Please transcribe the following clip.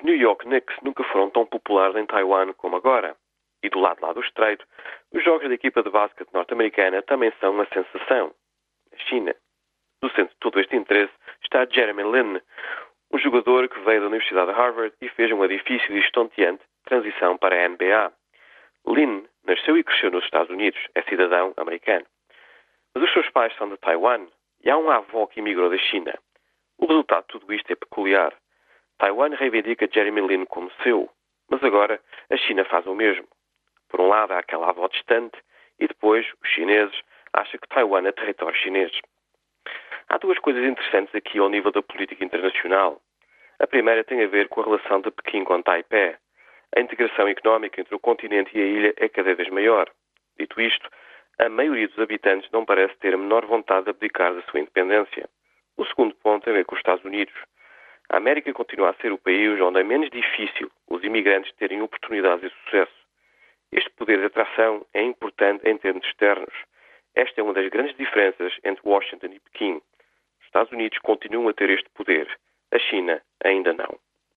Os New York Knicks nunca foram tão populares em Taiwan como agora. E do lado lá do estreito, os jogos da equipa de basquete norte-americana também são uma sensação. Na China. No centro de todo este interesse está Jeremy Lin, um jogador que veio da Universidade de Harvard e fez uma difícil e estonteante transição para a NBA. Lin nasceu e cresceu nos Estados Unidos, é cidadão americano. Mas os seus pais são de Taiwan e há uma avó que emigrou da China. O resultado de tudo isto é peculiar. Taiwan reivindica Jeremy Lin como seu, mas agora a China faz o mesmo. Por um lado há aquela avó distante e depois os chineses acham que Taiwan é território chinês. Há duas coisas interessantes aqui ao nível da política internacional. A primeira tem a ver com a relação de Pequim com Taipei. A integração económica entre o continente e a ilha é cada vez maior. Dito isto, a maioria dos habitantes não parece ter a menor vontade de abdicar da sua independência. O segundo ponto tem a ver com os Estados Unidos. A América continua a ser o país onde é menos difícil os imigrantes terem oportunidades e sucesso. Este poder de atração é importante em termos externos. Esta é uma das grandes diferenças entre Washington e Pequim. Os Estados Unidos continuam a ter este poder. A China ainda não.